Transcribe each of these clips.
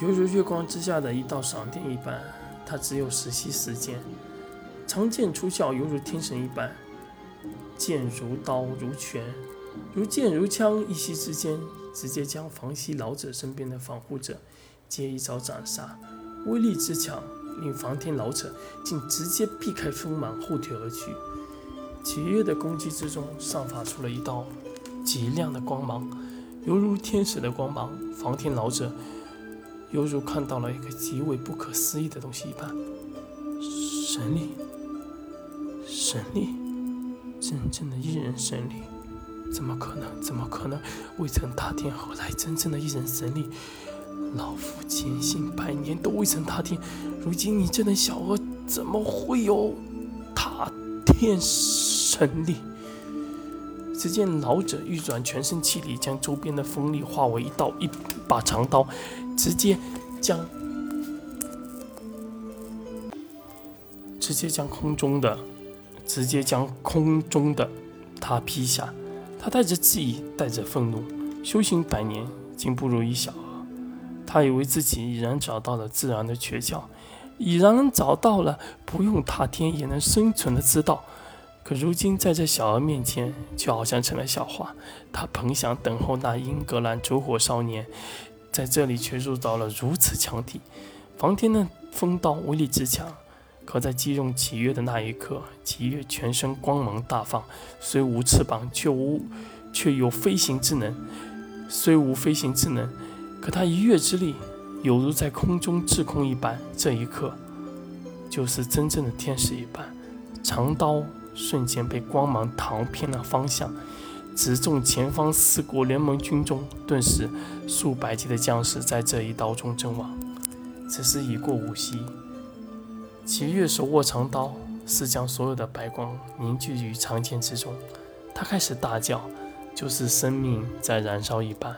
犹如月光之下的一道闪电一般。他只有十息时间，长剑出鞘，犹如天神一般，剑如刀如拳，如剑如枪，一息之间，直接将房西老者身边的防护者皆一招斩杀，威力之强，令房天老者竟直接避开锋芒，后退而去。几月的攻击之中，散发出了一道极亮的光芒，犹如天使的光芒。房天老者。犹如看到了一个极为不可思议的东西一般，神力，神力，真正的一人神力，怎么可能？怎么可能？未曾踏天，何来真正的一人神力？老夫潜心百年都未曾踏天，如今你这等小儿怎么会有踏天神力？只见老者欲转全身气力，将周边的风力化为一道一把长刀。直接将直接将空中的直接将空中的他劈下，他带着记忆，带着愤怒，修行百年，竟不如一小儿。他以为自己已然找到了自然的诀窍，已然找到了不用踏天也能生存的之道。可如今在这小儿面前，就好像成了笑话。他本想等候那英格兰烛火少年。在这里却入到了如此强敌，房天的风刀威力之强，可在击中启月的那一刻，启月全身光芒大放，虽无翅膀，却无却有飞行之能。虽无飞行之能，可他一跃之力，犹如在空中滞空一般。这一刻，就是真正的天使一般。长刀瞬间被光芒弹偏了方向。直中前方四国联盟军中，顿时数百计的将士在这一刀中阵亡。此时已过午夕，齐月手握长刀，似将所有的白光凝聚于长剑之中。他开始大叫，就是生命在燃烧一般。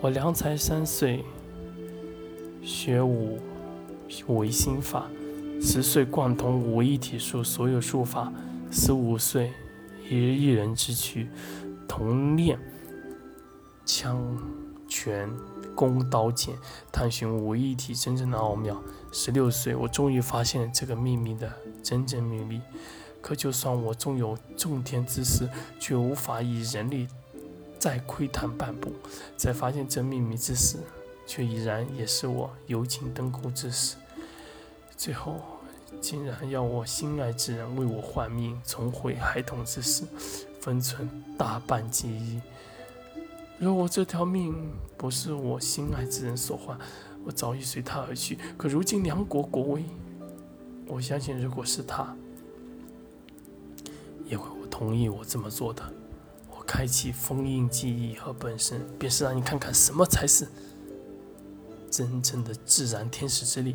我良才三岁，学武为心法；十岁贯通五一体术所有术法；十五岁。一日一人之躯，同练枪拳弓刀剑，探寻五一体真正的奥妙。十六岁，我终于发现了这个秘密的真正秘密。可就算我纵有众天之师，却无法以人力再窥探半步。在发现这秘密之时，却已然也是我油尽灯枯之时。最后。竟然要我心爱之人为我换命，重回孩童之时，分存大半记忆。若我这条命不是我心爱之人所换，我早已随他而去。可如今梁国国威，我相信如果是他，也会我同意我这么做的。我开启封印记忆和本身，便是让你看看什么才是真正的自然天使之力。